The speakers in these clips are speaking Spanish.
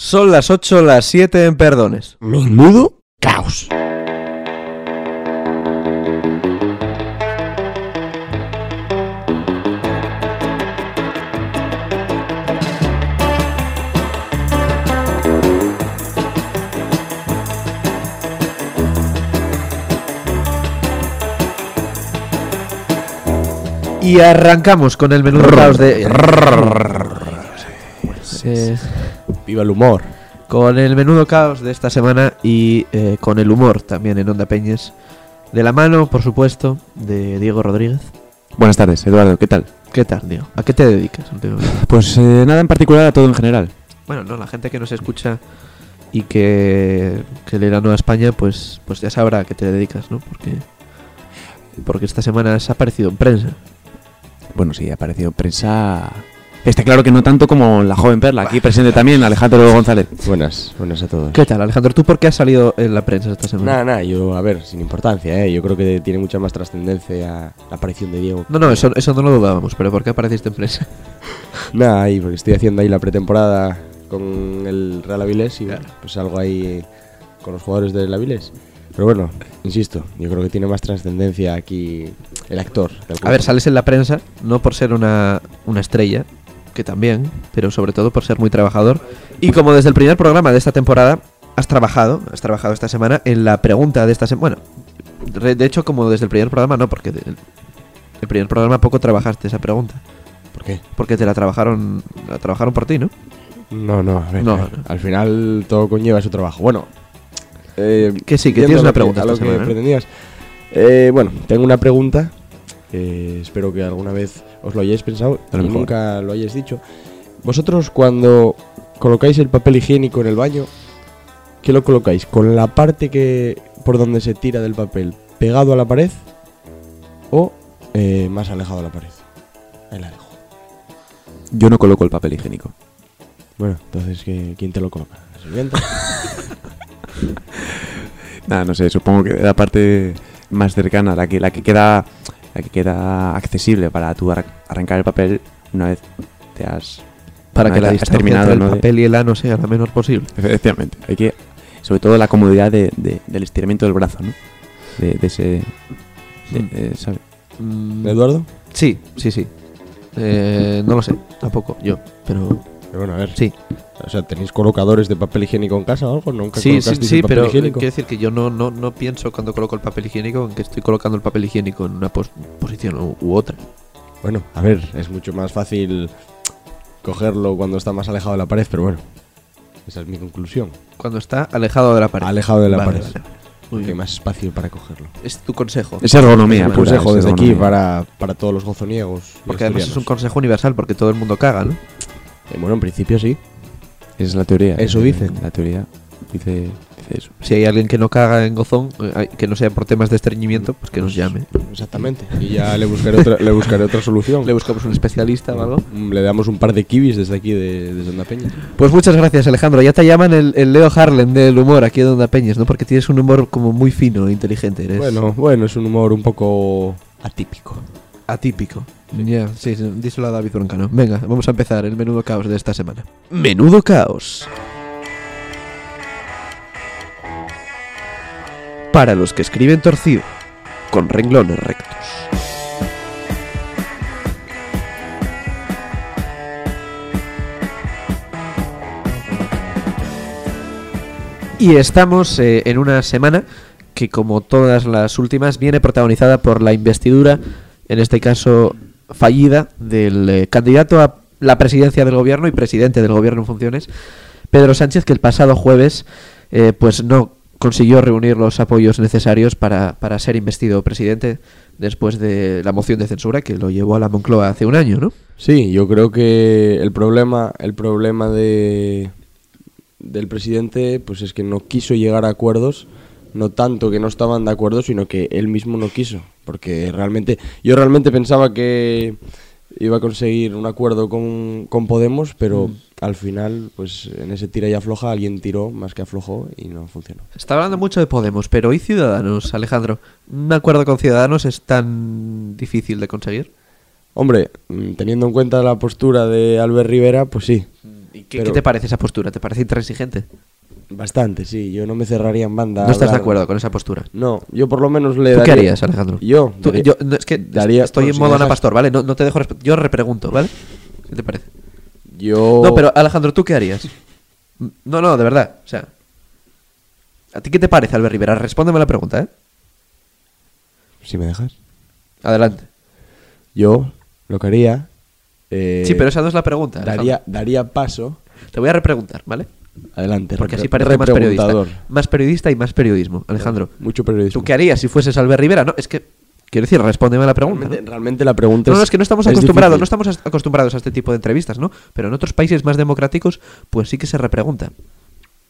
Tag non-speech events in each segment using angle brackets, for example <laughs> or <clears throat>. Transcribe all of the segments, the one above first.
Son las 8, las 7 en Perdones. Menudo caos. Y arrancamos con el menudo caos de. Viva el humor. con el menudo caos de esta semana y eh, con el humor también en Onda Peñes. De la mano, por supuesto, de Diego Rodríguez. Buenas tardes, Eduardo, ¿qué tal? ¿Qué tal, Diego? ¿A qué te dedicas últimamente? <laughs> Pues eh, nada en particular, a todo en general. Bueno, no, la gente que nos escucha y que, que le da Nueva España, pues, pues ya sabrá a qué te dedicas, ¿no? Porque, porque esta semana has aparecido en prensa. Bueno, sí, ha aparecido prensa. Está claro que no tanto como la joven perla, aquí presente también Alejandro González. Buenas, buenas a todos. ¿Qué tal, Alejandro? ¿Tú por qué has salido en la prensa esta semana? Nada, nada, yo, a ver, sin importancia, ¿eh? Yo creo que tiene mucha más trascendencia la aparición de Diego. No, no, eso, eso no lo dudábamos, pero ¿por qué apareciste en prensa? <laughs> Nada, ahí, porque estoy haciendo ahí la pretemporada con el Real Avilés y Claro. pues algo ahí con los jugadores del Avilés. Pero bueno, insisto, yo creo que tiene más trascendencia aquí el actor. A ver, sales en la prensa no por ser una, una estrella, que también, pero sobre todo por ser muy trabajador. Y como desde el primer programa de esta temporada has trabajado, has trabajado esta semana en la pregunta de esta semana. Bueno, re- de hecho, como desde el primer programa no, porque el primer programa poco trabajaste esa pregunta. ¿Por qué? Porque te la trabajaron, la trabajaron por ti, ¿no? No, no, a ver, No, no. al final todo conlleva su trabajo. Bueno, eh, Que sí, que tienes una pregunta a lo esta que. Eh, bueno, tengo una pregunta que espero que alguna vez os lo hayáis pensado y mejor. nunca lo hayáis dicho. Vosotros cuando colocáis el papel higiénico en el baño, ¿qué lo colocáis? ¿Con la parte que por donde se tira del papel pegado a la pared o eh, más alejado de la pared? Ahí la dejo. Yo no coloco el papel higiénico. Bueno, entonces ¿qué- ¿quién te lo coloca? ¿La sirvienta? <laughs> Nada, no sé, supongo que la parte más cercana, la que, la que queda la que queda accesible para tú arran- arrancar el papel una vez te has Para que la distancia terminado, entre el papel y el ano sea la menor posible. Efectivamente, hay que sobre todo la comodidad de- de- del estiramiento del brazo, ¿no? De, de ese de- Mm. eh, ¿sabe? ¿Eduardo? Sí, sí, sí. Eh, no lo sé, tampoco yo, pero Pero bueno, a ver. sí. O sea, ¿tenéis colocadores de papel higiénico en casa o algo? ¿Nunca Sí, sí, sí, el papel pero higiénico? quiero decir que yo no, no, no pienso cuando coloco el papel higiénico en que estoy colocando el papel higiénico en una pos- posición u, u otra. Bueno, a ver, es mucho más fácil cogerlo cuando está más alejado de la pared, pero bueno. Esa es mi conclusión. Cuando está alejado de la pared. Alejado de la Vale, pared. vale, vale. Muy hay más espacio para cogerlo. Es tu consejo. Es ergonomía, Un consejo es desde aquí ergonomía. para, para todos los gozoniegos. Porque además es un consejo universal porque todo el mundo caga, ¿no? Eh, bueno, en principio sí. Esa es la teoría. Eso dicen. La teoría dice, dice eso. Si hay alguien que no caga en gozón, eh, que no sea por temas de estreñimiento, pues que nos llame. Exactamente. Y ya le buscaré otra, le buscaré otra solución. Le buscamos un especialista o algo. Mm, Le damos un par de kibis desde aquí, de, desde Onda Peña. Pues muchas gracias, Alejandro. Ya te llaman el, el Leo Harlem del humor aquí de Onda Peñas, ¿no? Porque tienes un humor como muy fino e inteligente. Eres Bueno, bueno, es un humor un poco atípico. atípico. Ya, sí, sí, díselo a David Broncano. Venga, vamos a empezar el menudo caos de esta semana. Menudo caos. Para los que escriben torcido, con renglones rectos. Y estamos eh, en una semana que, como todas las últimas, viene protagonizada por la investidura, en este caso fallida, del eh, candidato a la presidencia del gobierno y presidente del gobierno en funciones, Pedro Sánchez, que el pasado jueves eh, pues no consiguió reunir los apoyos necesarios para, para ser investido presidente después de la moción de censura que lo llevó a la Moncloa hace un año, ¿no? Sí, yo creo que el problema, el problema de del presidente, pues es que no quiso llegar a acuerdos, no tanto que no estaban de acuerdo, sino que él mismo no quiso, porque realmente, yo realmente pensaba que iba a conseguir un acuerdo con, con Podemos, pero Mm. al final, pues en ese tira y afloja, alguien tiró más que aflojó y no funcionó. Está hablando mucho de Podemos, pero ¿y Ciudadanos, Alejandro? ¿Un acuerdo con Ciudadanos es tan difícil de conseguir? Hombre, mm, teniendo en cuenta la postura de Albert Rivera, pues sí. ¿Y qué, Pero- qué te parece esa postura? ¿Te parece intransigente? Bastante, sí. Yo no me cerraría en banda. ¿No estás de acuerdo con esa postura? No, yo por lo menos le ¿Tú qué harías, Alejandro? Yo. Tú- daría- yo- no, es que daría- estoy bueno, en si modo Ana dejas- Pastor, ¿vale? No, no te dejo resp- Yo repregunto, ¿vale? ¿Qué te parece? Yo... No, pero Alejandro, ¿tú qué harías? No, no, de verdad. O sea, ¿a ti qué te parece, Albert Rivera? Respóndeme la pregunta, ¿eh? Si me dejas. Adelante. Yo lo que haría... eh, sí, pero esa no es la pregunta. Alejandro. Daría, daría paso... Te voy a repreguntar, ¿vale? Adelante. Porque así parece más periodista. Más periodista y más periodismo, Alejandro. Mucho periodismo. ¿Tú qué harías si fueses Albert Rivera? No, es que, quiero decir, respóndeme la pregunta. Realmente, ¿no? realmente la pregunta No, es no, es que no estamos es acostumbrados, difícil. no estamos acostumbrados a este tipo de entrevistas, ¿no? Pero en otros países más democráticos, pues sí que se repregunta.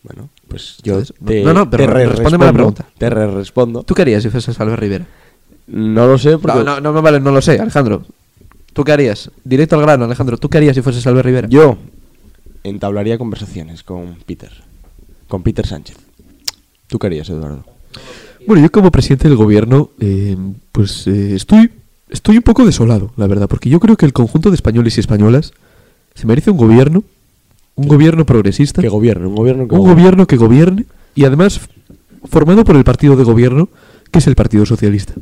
Bueno, pues yo Entonces, te, no, no, pero te re- respóndeme la respondo- pregunta. Te re- respondo. ¿Tú qué harías si fueses Albert Rivera? No lo sé porque No, no, no, no, vale, no lo sé, Alejandro. ¿Tú qué harías? Directo al grano, Alejandro. ¿Tú qué harías si fueses Albert Rivera? yo entablaría conversaciones con Peter. Con Peter Sánchez. ¿Tú qué harías, Eduardo? Bueno, yo como presidente del gobierno, eh, pues eh, estoy, estoy un poco desolado, la verdad, porque yo creo que el conjunto de españoles y españolas se merece un gobierno, un gobierno progresista, Que gobierne, un gobierno que un gobierne. gobierno que gobierne y además formado por el partido de gobierno, que es el Partido Socialista,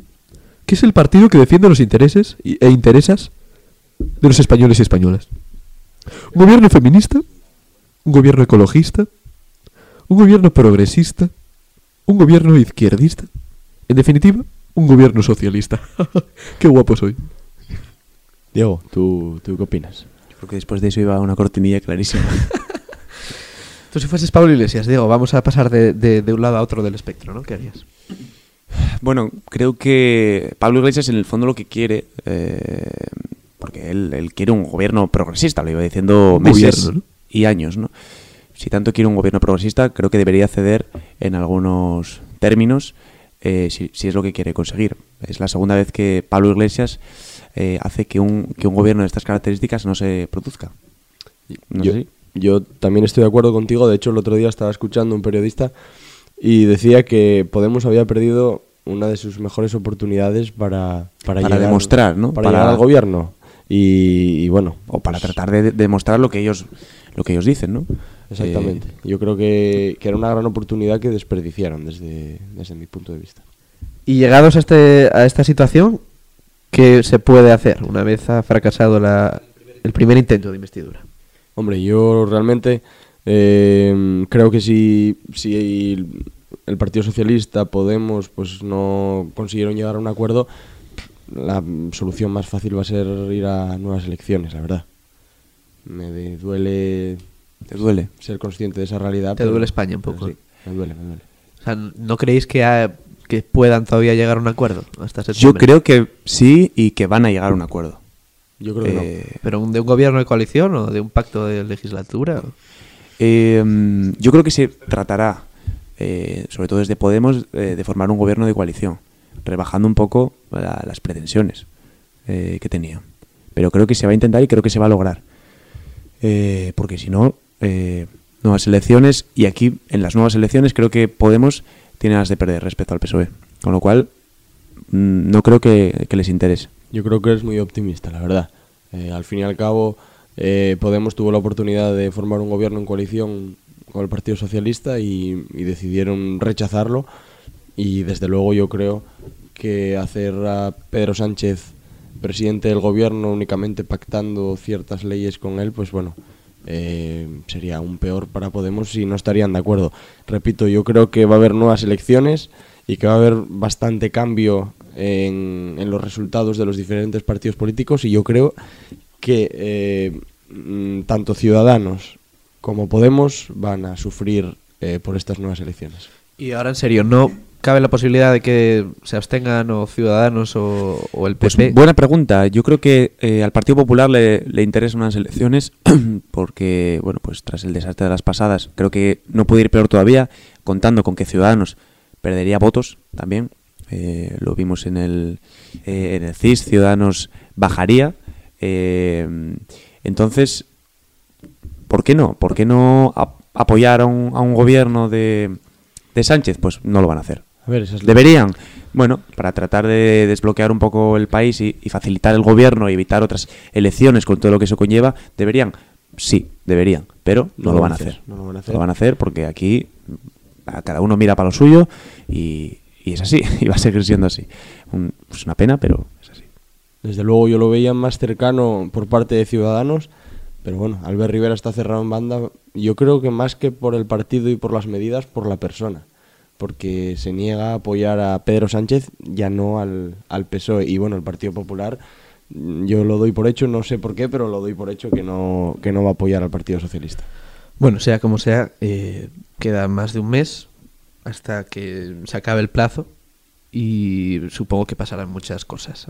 que es el partido que defiende los intereses e intereses de los españoles y españolas. Un gobierno feminista, un gobierno ecologista, un gobierno progresista, un gobierno izquierdista, en definitiva, un gobierno socialista. <laughs> Qué guapo soy. Diego, ¿tú, ¿tú qué opinas? Yo creo que después de eso iba una cortinilla clarísima. <laughs> Tú si fueses Pablo Iglesias, Diego, vamos a pasar de, de- de un lado a otro del espectro, ¿no? ¿Qué harías? Bueno, creo que Pablo Iglesias en el fondo lo que quiere, eh, porque él, él quiere un gobierno progresista, lo iba diciendo meses gobierno, ¿no? y años, ¿no? Si tanto quiere un gobierno progresista, creo que debería ceder en algunos términos eh, si, si es lo que quiere conseguir. Es la segunda vez que Pablo Iglesias eh, hace que un, que un gobierno de estas características no se produzca. No yo, sé si- yo también estoy de acuerdo contigo. De hecho, el otro día estaba escuchando un periodista y decía que Podemos había perdido una de sus mejores oportunidades para, para, Para llegar- demostrar, ¿no? Para, Para- llegar al gobierno. Y, y bueno. o para tratar de de demostrar lo que ellos lo que ellos dicen, ¿no? Exactamente. Eh, Yo creo que, que era una gran oportunidad que desperdiciaron desde, desde mi punto de vista. Y llegados a, este, a esta situación, ¿qué se puede hacer una vez ha fracasado la, el primer intento de investidura? Hombre, yo realmente eh, creo que si, si el Partido Socialista, Podemos, pues no consiguieron llegar a un acuerdo, la solución más fácil va a ser ir a nuevas elecciones, la verdad. Me duele ¿Te duele? ser consciente de esa realidad. Te duele España un poco. sí, me duele, me duele. O sea, ¿no creéis que, ha- que puedan todavía llegar a un acuerdo hasta Yo creo que sí y que van a llegar a un acuerdo. Yo creo que no. Eh, ¿Pero de un gobierno de coalición o de un pacto de legislatura? eh, yo creo que se tratará, eh, sobre todo desde Podemos, eh, de formar un gobierno de coalición, rebajando un poco la- las pretensiones eh, que tenía. Pero creo que se va a intentar y creo que se va a lograr. Eh, porque si no, eh, nuevas elecciones, y aquí en las nuevas elecciones creo que Podemos tiene las de perder respecto al PSOE. Con lo cual, mm, no creo que, que les interese. Yo creo que eres muy optimista, la verdad. Eh, al fin y al cabo, eh, Podemos tuvo la oportunidad de formar un gobierno en coalición con el Partido Socialista y, y decidieron rechazarlo. Y desde luego yo creo que hacer a Pedro Sánchez presidente del gobierno únicamente pactando ciertas leyes con él, pues bueno, eh, sería aún peor para Podemos si no estarían de acuerdo. Repito, yo creo que va a haber nuevas elecciones y que va a haber bastante cambio en, los resultados de los diferentes partidos políticos y yo creo que eh, tanto Ciudadanos como Podemos van a sufrir eh, por estas nuevas elecciones. Y ahora en serio, ¿no cabe la posibilidad de que se abstengan o Ciudadanos o, o el Pues PP? buena pregunta. Yo creo que eh, al Partido Popular le, le interesan unas elecciones <clears throat> porque, bueno, pues tras el desastre de las pasadas, creo que no puede ir peor todavía, contando con que Ciudadanos perdería votos también. Eh, lo vimos en el, eh, en el CIS, Ciudadanos bajaría. Entonces, ¿por qué no? ¿Por qué no ap- apoyar a un, a un gobierno de, de Sánchez? Pues no lo van a hacer. A ver, Deberían, bueno, para tratar de desbloquear un poco el país y, y facilitar el gobierno y evitar otras elecciones con todo lo que eso conlleva, deberían Sí, deberían, pero no, lo van a hacer. No lo van a hacer. lo van a hacer porque aquí a cada uno mira para lo suyo y, y es así, <laughs> y va a seguir siendo así. Un- es una pena, pero es así. Desde luego yo lo veía más cercano por parte de Ciudadanos, pero bueno, Albert Rivera está cerrado en banda. Yo creo que más que por el partido y por las medidas, por la persona. Porque se niega a apoyar a Pedro Sánchez, ya no al, al PSOE. Y bueno, el Partido Popular, mm, yo lo doy por hecho, no sé por qué, pero lo doy por hecho que no, que no va a apoyar al Partido Socialista. Bueno, sea como sea, eh, queda más de un mes hasta que se acabe el plazo y supongo que pasarán muchas cosas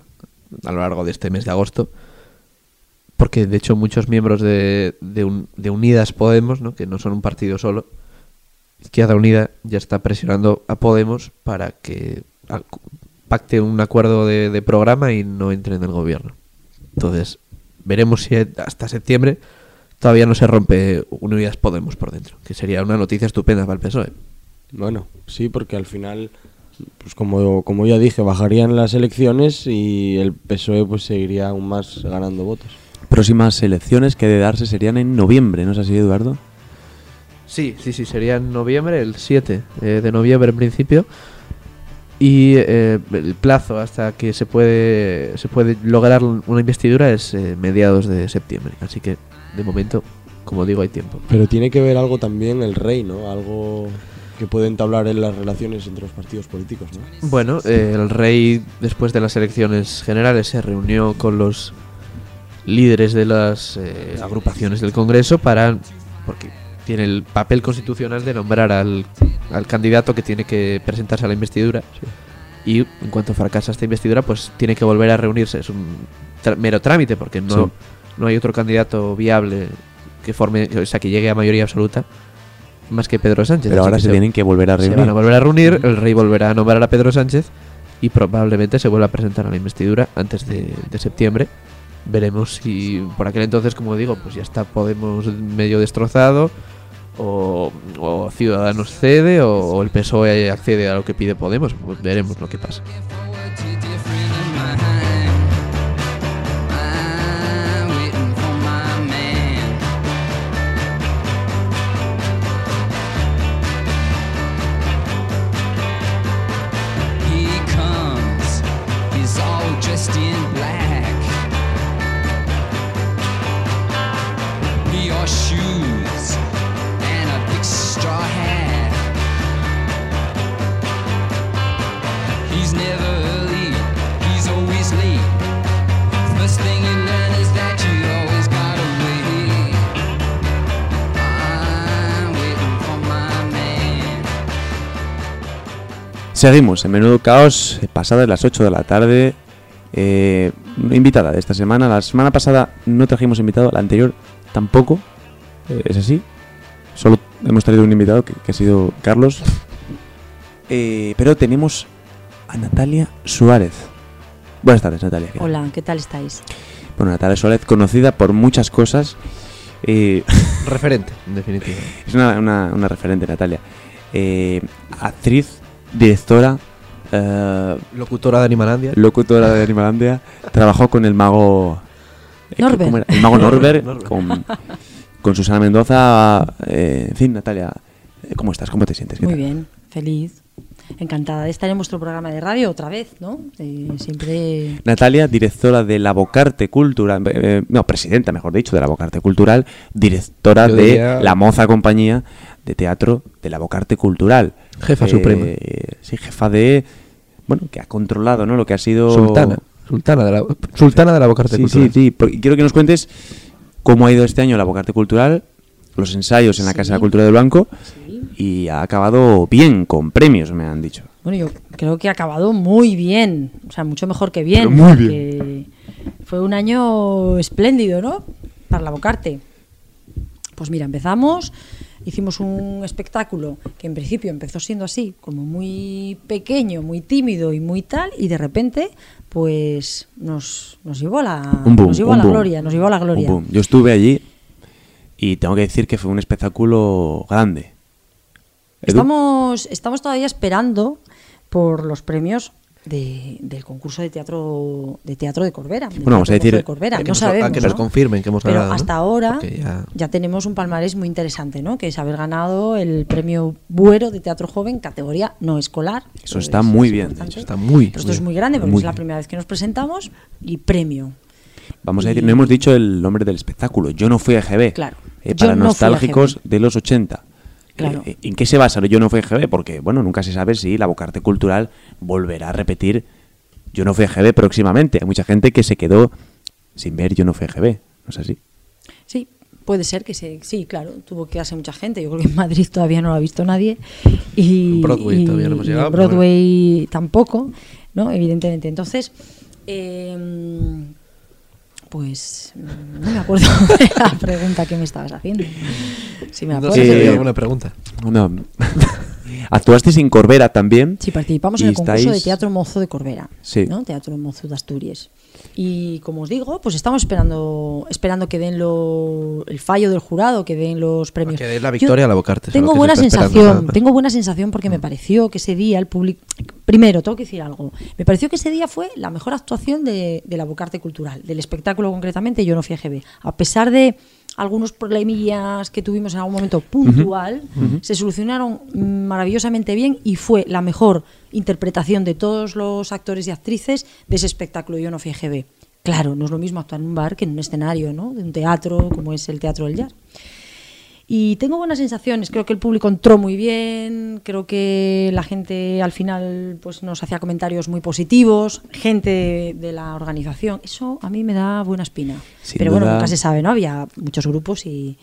a lo largo de este mes de agosto. Porque de hecho muchos miembros de, de Unidas Podemos, ¿no? que no son un partido solo, Izquierda Unida ya está presionando a Podemos para que ac- pacte un acuerdo de, de programa y no entre en el gobierno. Entonces, veremos si hasta septiembre todavía no se rompe Unidas Podemos por dentro, que sería una noticia estupenda para el PSOE. Bueno, sí, porque al final, pues como, como ya dije, bajarían las elecciones y el PSOE pues seguiría aún más ganando votos. Próximas elecciones que de darse serían en noviembre, ¿no es así, Eduardo? Sí, sí, sí, sería en noviembre, el 7 eh, de noviembre en principio. Y eh, el plazo hasta que se puede, se puede lograr una investidura es eh, mediados de septiembre. Así que, de momento, como digo, hay tiempo. Pero tiene que ver algo también el rey, ¿no? Algo que puede entablar en las relaciones entre los partidos políticos, ¿no? Bueno, eh, el rey, después de las elecciones generales, se reunió con los líderes de las eh, agrupaciones del Congreso para. porque tiene el papel constitucional de nombrar al, al candidato que tiene que presentarse a la investidura. Y en cuanto fracasa esta investidura, pues tiene que volver a reunirse. Es un mero trámite, porque no, Sí. no hay otro candidato viable que forme, o sea, que llegue a mayoría absoluta más que Pedro Sánchez. Pero ahora que se tienen que volver a se reunir. van a volver a reunir, el rey volverá a nombrar a Pedro Sánchez y probablemente se vuelva a presentar a la investidura antes de, de septiembre. Veremos si por aquel entonces, como digo, pues ya está Podemos medio destrozado o, Ciudadanos cede o, el PSOE accede a lo que pide Podemos. Pues veremos lo que pasa. Seguimos en Menudo Caos, pasadas las 8 de la tarde. Eh, invitada de esta semana. La semana pasada no trajimos invitado, la anterior tampoco. Eh, es así. Solo hemos traído un invitado que, que ha sido Carlos. Eh, pero tenemos a Natalia Suárez. Buenas tardes, Natalia. Hola, ¿qué tal estáis? Bueno, Natalia Suárez, conocida por muchas cosas. Eh, <laughs> Referente, en definitiva. es una, una- una referente, Natalia. Eh, actriz, directora, eh, Locutora de Animalandia. locutora de Animalandia, trabajó con el mago eh, Norbert. El mago Norbert, <laughs> Norbert. Con, con Susana Mendoza. eh, en fin, Natalia, ¿cómo estás? ¿Cómo te sientes? ¿Qué Muy tal? bien, feliz. Encantada de estar en vuestro programa de radio otra vez, ¿no? Eh, siempre... Natalia, directora de la Bocarte Cultural, eh, no, presidenta, mejor dicho, de la Bocarte Cultural, directora de la moza compañía de teatro de la Bocarte Cultural. Jefa suprema. Sí, jefa de, bueno, que ha controlado, ¿no? Lo que ha sido... Sultana. Sultana de la, Sultana de la Bocarte Sí, Cultural. sí, sí. quiero que nos cuentes cómo ha ido este año la Bocarte Cultural, los ensayos en la Casa de la. Cultura del Blanco, Sí. y ha acabado bien, con premios, me han dicho. Bueno, yo creo que ha acabado muy bien, o sea, mucho mejor que bien. Pero muy porque Fue un año espléndido, ¿no? Para la Bocarte. Pues mira, empezamos, hicimos un espectáculo que en principio empezó siendo así, como muy pequeño, muy tímido y muy tal, y de repente, pues nos, nos llevó a la, boom, nos llevó a la boom. gloria, nos llevó a la gloria. Yo estuve allí y tengo que decir que fue un espectáculo grande. Estamos, estamos todavía esperando por los premios de- del concurso de teatro de teatro de Corbera. Bueno, vamos a decir- de Corbera. Que No nos- a sabemos. que nos ¿no? confirmen que hemos Pero ganado, ¿no? hasta ahora ya- ya... tenemos un palmarés muy interesante, ¿no? Que es haber ganado el premio Buero de Teatro Joven, categoría no escolar. Eso Es- está es muy bien, eso está muy, Pero esto muy es muy grande porque muy es la primera vez que nos presentamos y premio. Vamos a decir, no hemos dicho el nombre del espectáculo. Yo no fui a GB. Claro. Eh, para nostálgicos de los 80. Claro. Eh, ¿En qué se basa el Yo no fui a GB? Porque, bueno, nunca se sabe si la Bocarte Cultural volverá a repetir Yo no fui a GB próximamente. Hay mucha gente que se quedó sin ver Yo no fui a GB. ¿No es así? Sí, puede ser que se, sí, claro, tuvo que hacer mucha gente. Yo creo que en Madrid todavía no lo ha visto nadie. Y En Broadway y- todavía no hemos y en llegado, pero Broadway tampoco, ¿no? Evidentemente. Entonces, eh, pues no me acuerdo <laughs> de la pregunta que me estabas haciendo. Si me No acuerdo. sé si Eh, había alguna pregunta. No. <laughs> Actuasteis en Corbera también. Sí, participamos en el concurso de Teatro Mozo de Corbera, Sí. ¿no? Teatro Mozo de Asturias. Y como os digo, pues estamos esperando esperando que den lo, el fallo del jurado, que den los premios. Que dé la Yo victoria a la Bocarte, Tengo buena sensación, tengo buena sensación porque me pareció que ese día el público primero tengo que decir algo. Me pareció que ese día fue la mejor actuación de, de la Bocarte Cultural, del espectáculo concretamente, yo no fui a GB. A pesar de algunos problemillas que tuvimos en algún momento puntual, se solucionaron maravillosamente bien y fue la mejor interpretación de todos los actores y actrices de ese espectáculo Yo no fui a GB. Claro, no es lo mismo actuar en un bar que en un escenario, ¿no? De un teatro como es el Teatro del Jazz. Y tengo buenas sensaciones, creo que el público entró muy bien, creo que la gente al final pues nos hacía comentarios muy positivos, gente de, la organización, eso a mí me da buena espina. Sin Pero bueno, nunca se sabe, ¿no? Había muchos grupos y,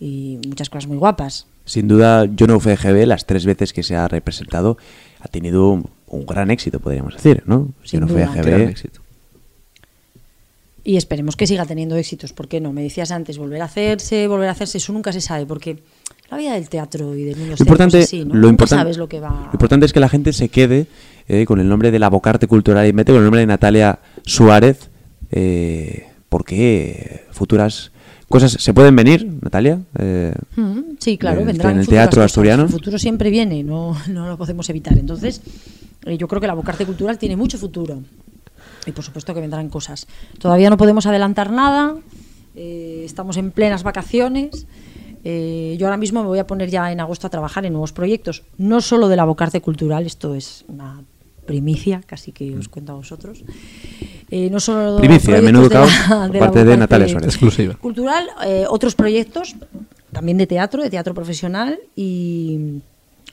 y muchas cosas muy guapas. Sin duda, Yo no fui a GB, las tres veces que se ha representado, ha tenido un, un gran éxito, podríamos decir, ¿no? Sin duda. GB. Gran éxito. Y esperemos que siga teniendo éxitos, ¿por qué no? Me decías antes, volver a hacerse, volver a hacerse, eso nunca se sabe, porque la vida del teatro y del mundo Lo importante, es así, ¿no? lo, Nunca importan- sabes lo que va... lo importante es que la gente se quede eh, con el nombre de la Bocarte Cultural y mete con el nombre de Natalia Suárez, eh, porque futuras cosas se pueden venir, Natalia. Eh, Mm, Sí, claro, en el- vendrán en el teatro cosas. asturiano. El futuro siempre viene, no, <laughs> no lo podemos evitar. Entonces, eh, yo creo que la Bocarte Cultural tiene mucho futuro. Y por supuesto que vendrán cosas. Todavía no podemos adelantar nada. eh, estamos en plenas vacaciones. eh, yo ahora mismo me voy a poner ya en agosto a trabajar en nuevos proyectos, no solo de la Bocarte Cultural, esto es una primicia, casi que os cuento a vosotros. Eh, no solo Primicia, menudo de caos <laughs> de la parte de Natalia Suárez. Exclusiva. Cultural, eh, otros proyectos también de teatro, de teatro profesional y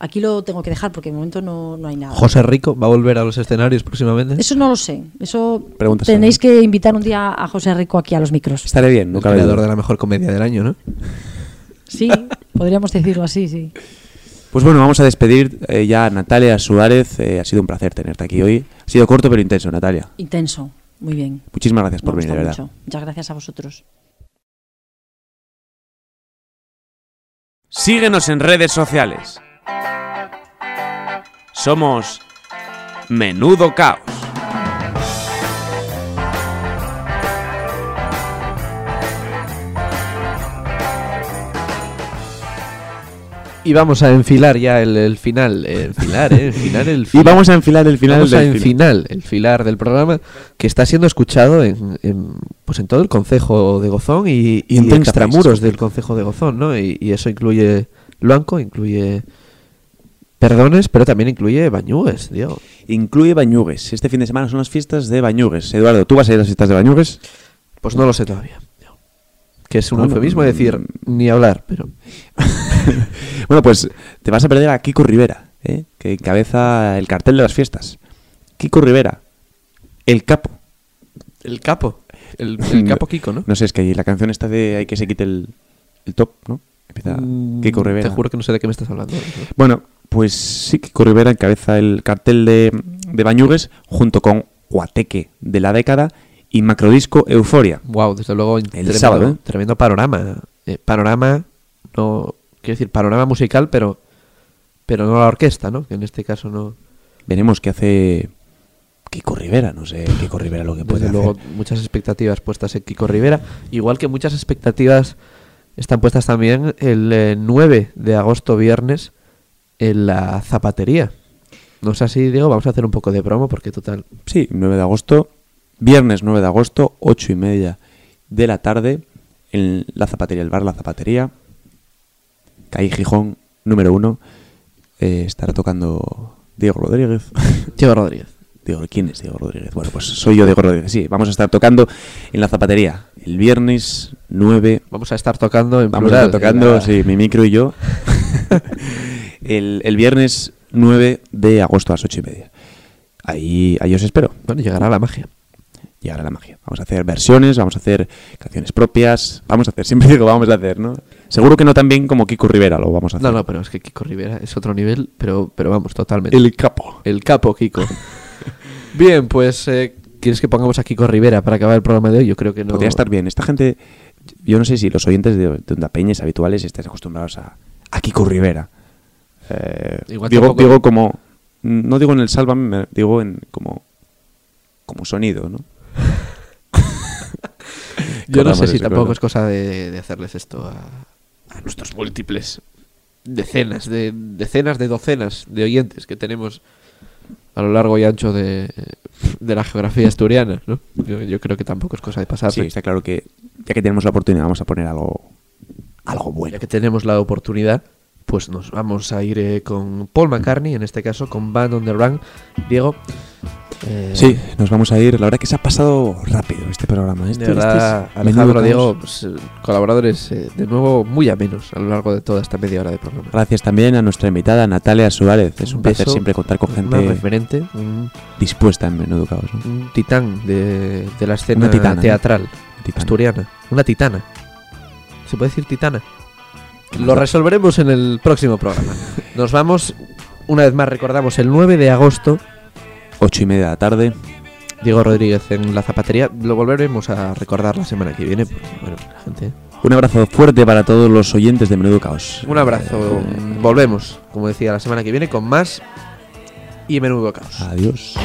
aquí lo tengo que dejar porque de momento no, no hay nada. José Rico va a volver a los escenarios próximamente. Eso no lo sé, eso tenéis que invitar un día a José Rico aquí a los micros. estaré bien, no el creador de la mejor comedia del año, ¿no? Sí, podríamos decirlo así, sí. Pues bueno, vamos a despedir eh, ya a Natalia Suárez. eh, ha sido un placer tenerte aquí hoy. Ha sido corto pero intenso, Natalia. Intenso, muy bien. Muchísimas gracias por Me venir, de verdad. mucho. Muchas gracias a vosotros. Síguenos en redes sociales. Somos Menudo Caos. Y vamos a enfilar ya el, el final. eh, enfilar, ¿eh? Enfilar el <laughs> Y final. vamos a enfilar el final Vamos a del el filar del programa que está siendo escuchado en, en, pues en todo el concejo de Gozón y, Y en y 30 extramuros del concejo de Gozón, ¿no? Y, y eso incluye Luanco, incluye Perdones, pero también incluye Bañugues, Diego. Incluye Bañugues. Este fin de semana son las fiestas de Bañugues. Eduardo, ¿tú vas a ir a las fiestas de Bañugues? Pues no lo sé todavía. Que es un Bueno, eufemismo decir mm. ni hablar, pero <laughs> bueno, pues te vas a perder a Kiko Rivera, ¿eh? que encabeza el cartel de las fiestas. Kiko Rivera, el capo. el capo, el, el <laughs> capo Kiko, ¿no? No sé, es que la canción está de hay que se quite el, el top, ¿no? Empieza Mm, Kiko Rivera. Te juro que no sé de qué me estás hablando. ¿no? Bueno, pues sí, Kiko Rivera encabeza el cartel de, de Bañugues junto con Guateque de la década y Macrodisco Euforia. Wow, desde luego tremendo, sábado, ¿eh? tremendo panorama. Eh, panorama, no quiero decir panorama musical, pero pero no la orquesta, ¿no? Que en este caso no. Veremos qué hace Kiko Rivera, no sé Kiko Rivera lo que puede Desde luego muchas expectativas puestas en Kiko Rivera, igual que muchas expectativas están puestas también el eh, 9 de agosto viernes en la zapatería. No sé si, Diego, vamos a hacer un poco de promo porque total. Sí, 9 de agosto, viernes 9 de agosto, 8 y media de la tarde, en la zapatería, el bar La Zapatería, Caí Gijón, número 1, estará tocando Diego Rodríguez. <laughs> Diego Rodríguez. Diego, ¿quién es Diego Rodríguez? Bueno, pues soy yo, Diego Rodríguez. Sí, vamos a estar tocando en la zapatería el viernes 9. Vamos a estar tocando en Vamos plural, a estar tocando, la- sí, mi micro y yo. <laughs> el, el viernes 9 de agosto a las 8 y media. Ahí, ahí os espero. Bueno, llegará la magia. Llegará la magia. Vamos a hacer versiones, vamos a hacer canciones propias. Vamos a hacer, <laughs> siempre digo vamos a hacer, ¿no? Seguro que no tan bien como Kiko Rivera lo vamos a hacer. No, no, pero es que Kiko Rivera es otro nivel, pero, pero vamos, totalmente. El capo. El capo Kiko. <laughs> Bien, pues, eh, ¿quieres que pongamos a Kiko Rivera para acabar el programa de hoy? Yo creo que no. Podría estar bien. Esta gente, yo no sé si los oyentes de, de Onda Peñas habituales estáis acostumbrados a, a Kiko Rivera. Eh, Igual digo, tampoco- digo como, no digo en el Sálvame, me- digo en como, como sonido, ¿no? <laughs> Yo no sé si tampoco es cosa de, de hacerles esto a, a nuestros múltiples decenas de decenas de docenas de oyentes que tenemos a lo largo y ancho de, de la geografía asturiana, ¿no? Yo, yo creo que tampoco es cosa de pasarse. Sí, está claro que ya que tenemos la oportunidad vamos a poner algo, algo bueno. Ya que tenemos la oportunidad, pues nos vamos a ir eh, con Paul McCartney, en este caso con Band on the Run. Diego. eh, Sí, nos vamos a ir. La verdad que se ha pasado rápido este programa. Este, De verdad, este es Alejandro, Diego, pues, eh, colaboradores eh, de nuevo muy amenos a lo largo de toda esta media hora de programa. Gracias también a nuestra invitada Natalia Suárez. Es un, placer beso, siempre contar con gente referente, dispuesta en menudo caos. ¿no? un titán de, de la escena Una titana, ¿no? teatral Titana. asturiana. Una titana. ¿Se puede decir titana? Lo resolveremos en el próximo programa. Nos vamos, una vez más recordamos, el 9 de agosto Ocho y media de la tarde. Diego Rodríguez en la zapatería. Lo volveremos a recordar la semana que viene. Bueno, la gente. Un abrazo fuerte para todos los oyentes de Menudo Caos. Un abrazo. Volvemos, como decía, la semana que viene con más y menudo caos. Adiós.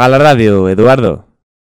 Apaga la radio, Eduardo.